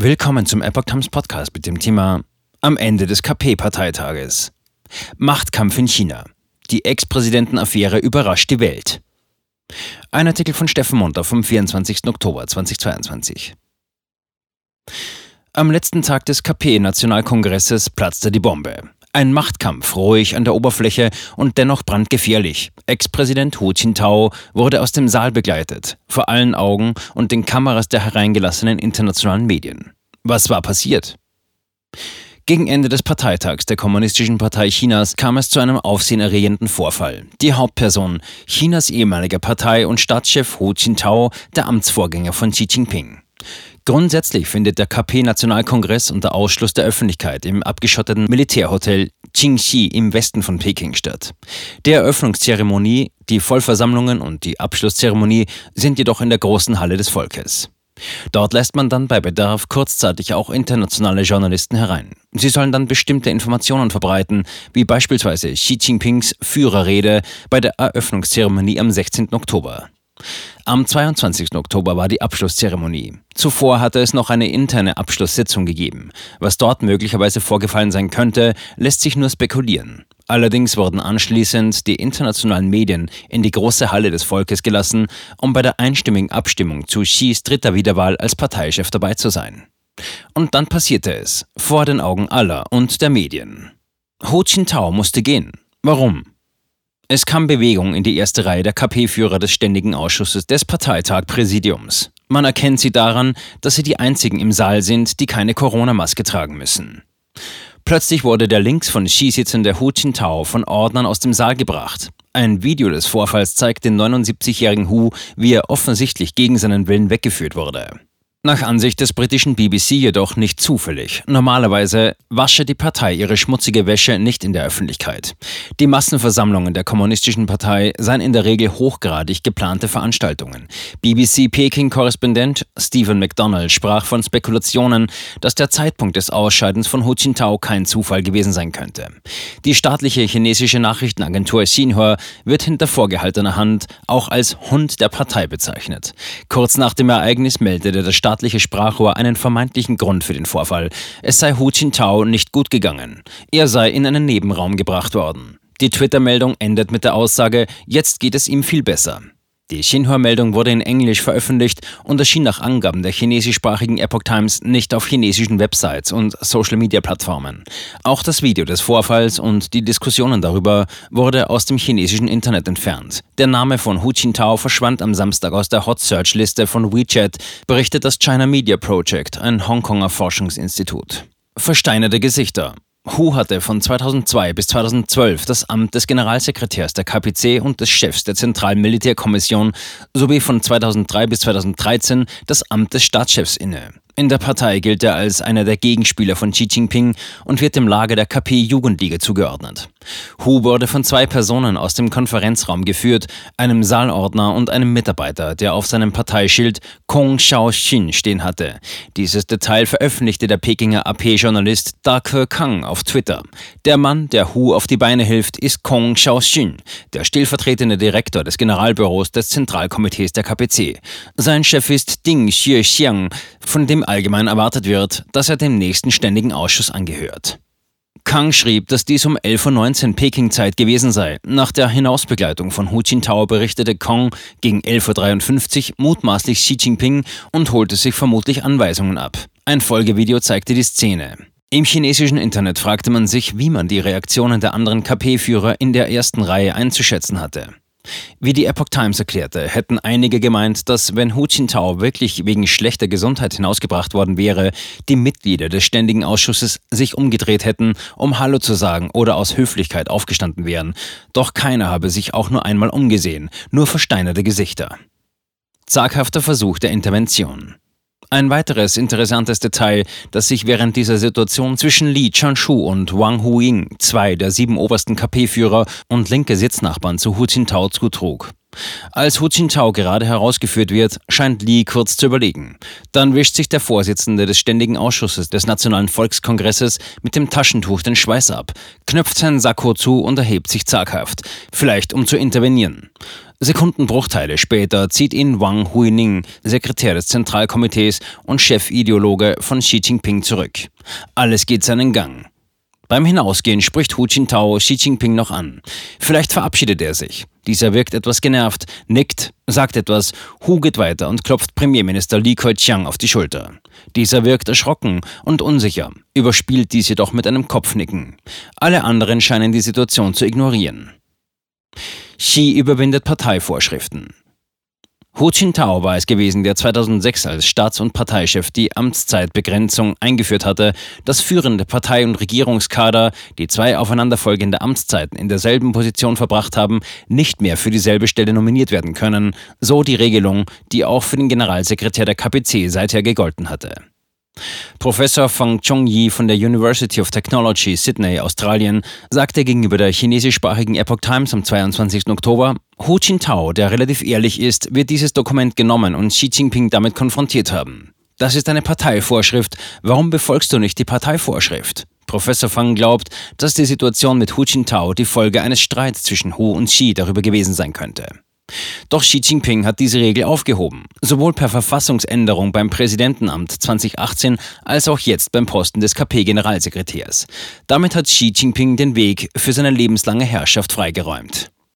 Willkommen zum Epoch Times Podcast mit dem Thema Am Ende des KP-Parteitages. Machtkampf in China. Die Ex-Präsidenten-Affäre überrascht die Welt. Ein Artikel von Steffen Munter vom 24. Oktober 2022. Am letzten Tag des KP-Nationalkongresses platzte die Bombe. Ein Machtkampf, ruhig an der Oberfläche und dennoch brandgefährlich. Ex-Präsident Hu Jintao wurde aus dem Saal begleitet, vor allen Augen und den Kameras der hereingelassenen internationalen Medien. Was war passiert? Gegen Ende des Parteitags der Kommunistischen Partei Chinas kam es zu einem aufsehenerregenden Vorfall. Die Hauptperson, Chinas ehemaliger Partei- und Staatschef Hu Jintao, der Amtsvorgänger von Xi Jinping. Grundsätzlich findet der KP-Nationalkongress unter Ausschluss der Öffentlichkeit im abgeschotteten Militärhotel Qingxi im Westen von Peking statt. Die Eröffnungszeremonie, die Vollversammlungen und die Abschlusszeremonie sind jedoch in der großen Halle des Volkes. Dort lässt man dann bei Bedarf kurzzeitig auch internationale Journalisten herein. Sie sollen dann bestimmte Informationen verbreiten, wie beispielsweise Xi Jinpings Führerrede bei der Eröffnungszeremonie am 16. Oktober. Am 22. Oktober war die Abschlusszeremonie. Zuvor hatte es noch eine interne Abschlusssitzung gegeben. Was dort möglicherweise vorgefallen sein könnte, lässt sich nur spekulieren. Allerdings wurden anschließend die internationalen Medien in die große Halle des Volkes gelassen, um bei der einstimmigen Abstimmung zu Xis dritter Wiederwahl als Parteichef dabei zu sein. Und dann passierte es, vor den Augen aller und der Medien. Ho Jintao musste gehen. Warum? Es kam Bewegung in die erste Reihe der KP-Führer des Ständigen Ausschusses des Parteitag-Präsidiums. Man erkennt sie daran, dass sie die einzigen im Saal sind, die keine Corona-Maske tragen müssen. Plötzlich wurde der links von Xi sitzende Hu Jintao von Ordnern aus dem Saal gebracht. Ein Video des Vorfalls zeigt den 79-jährigen Hu, wie er offensichtlich gegen seinen Willen weggeführt wurde. Nach Ansicht des britischen BBC jedoch nicht zufällig. Normalerweise wasche die Partei ihre schmutzige Wäsche nicht in der Öffentlichkeit. Die Massenversammlungen der Kommunistischen Partei seien in der Regel hochgradig geplante Veranstaltungen. BBC-Peking-Korrespondent Stephen McDonald sprach von Spekulationen, dass der Zeitpunkt des Ausscheidens von Hu Jintao kein Zufall gewesen sein könnte. Die staatliche chinesische Nachrichtenagentur Xinhua wird hinter vorgehaltener Hand auch als Hund der Partei bezeichnet. Kurz nach dem Ereignis meldete der Staat staatliche Sprachrohr einen vermeintlichen Grund für den Vorfall. Es sei Hu Jintao nicht gut gegangen. Er sei in einen Nebenraum gebracht worden. Die Twitter-Meldung endet mit der Aussage, jetzt geht es ihm viel besser. Die Xinhua-Meldung wurde in Englisch veröffentlicht und erschien nach Angaben der chinesischsprachigen Epoch Times nicht auf chinesischen Websites und Social-Media-Plattformen. Auch das Video des Vorfalls und die Diskussionen darüber wurde aus dem chinesischen Internet entfernt. Der Name von Hu Jintao verschwand am Samstag aus der Hot-Search-Liste von WeChat, berichtet das China Media Project, ein Hongkonger Forschungsinstitut. Versteinerte Gesichter. Hu hatte von 2002 bis 2012 das Amt des Generalsekretärs der KPC und des Chefs der Zentralen Militärkommission sowie von 2003 bis 2013 das Amt des Staatschefs inne. In der Partei gilt er als einer der Gegenspieler von Xi Jinping und wird dem Lager der KP-Jugendliga zugeordnet. Hu wurde von zwei Personen aus dem Konferenzraum geführt, einem Saalordner und einem Mitarbeiter, der auf seinem Parteischild Kong Xiaoxin stehen hatte. Dieses Detail veröffentlichte der Pekinger AP-Journalist Da Ke Kang auf Twitter. Der Mann, der Hu auf die Beine hilft, ist Kong Xiaoxin, der stellvertretende Direktor des Generalbüros des Zentralkomitees der KPC. Sein Chef ist Ding Xiexiang, von dem allgemein erwartet wird, dass er dem nächsten ständigen Ausschuss angehört. Kang schrieb, dass dies um 11.19 Uhr Peking-Zeit gewesen sei. Nach der Hinausbegleitung von Hu Jintao berichtete Kong gegen 11.53 Uhr mutmaßlich Xi Jinping und holte sich vermutlich Anweisungen ab. Ein Folgevideo zeigte die Szene. Im chinesischen Internet fragte man sich, wie man die Reaktionen der anderen KP-Führer in der ersten Reihe einzuschätzen hatte. Wie die Epoch Times erklärte, hätten einige gemeint, dass wenn Hu Jintao wirklich wegen schlechter Gesundheit hinausgebracht worden wäre, die Mitglieder des Ständigen Ausschusses sich umgedreht hätten, um Hallo zu sagen oder aus Höflichkeit aufgestanden wären. Doch keiner habe sich auch nur einmal umgesehen, nur versteinerte Gesichter. Zaghafter Versuch der Intervention. Ein weiteres interessantes Detail, das sich während dieser Situation zwischen Li Chanshu und Wang Huiying, zwei der sieben obersten KP-Führer und linke Sitznachbarn zu Hu Jintao zutrug. Als Hu Jintao gerade herausgeführt wird, scheint Li kurz zu überlegen. Dann wischt sich der Vorsitzende des Ständigen Ausschusses des Nationalen Volkskongresses mit dem Taschentuch den Schweiß ab, knöpft seinen Sakko zu und erhebt sich zaghaft, vielleicht um zu intervenieren. Sekundenbruchteile später zieht ihn Wang Huining, Sekretär des Zentralkomitees und Chefideologe von Xi Jinping, zurück. Alles geht seinen Gang. Beim Hinausgehen spricht Hu Jintao Xi Jinping noch an. Vielleicht verabschiedet er sich. Dieser wirkt etwas genervt, nickt, sagt etwas, Hu geht weiter und klopft Premierminister Li Keqiang auf die Schulter. Dieser wirkt erschrocken und unsicher, überspielt dies jedoch mit einem Kopfnicken. Alle anderen scheinen die Situation zu ignorieren. Xi überwindet Parteivorschriften. Hu Jintao war es gewesen, der 2006 als Staats- und Parteichef die Amtszeitbegrenzung eingeführt hatte, dass führende Partei- und Regierungskader, die zwei aufeinanderfolgende Amtszeiten in derselben Position verbracht haben, nicht mehr für dieselbe Stelle nominiert werden können, so die Regelung, die auch für den Generalsekretär der KPC seither gegolten hatte. Professor Fang Chong-yi von der University of Technology, Sydney, Australien, sagte gegenüber der chinesischsprachigen Epoch Times am 22. Oktober, Hu Jintao, der relativ ehrlich ist, wird dieses Dokument genommen und Xi Jinping damit konfrontiert haben. Das ist eine Parteivorschrift. Warum befolgst du nicht die Parteivorschrift? Professor Fang glaubt, dass die Situation mit Hu Jintao die Folge eines Streits zwischen Hu und Xi darüber gewesen sein könnte. Doch Xi Jinping hat diese Regel aufgehoben, sowohl per Verfassungsänderung beim Präsidentenamt 2018 als auch jetzt beim Posten des KP-Generalsekretärs. Damit hat Xi Jinping den Weg für seine lebenslange Herrschaft freigeräumt.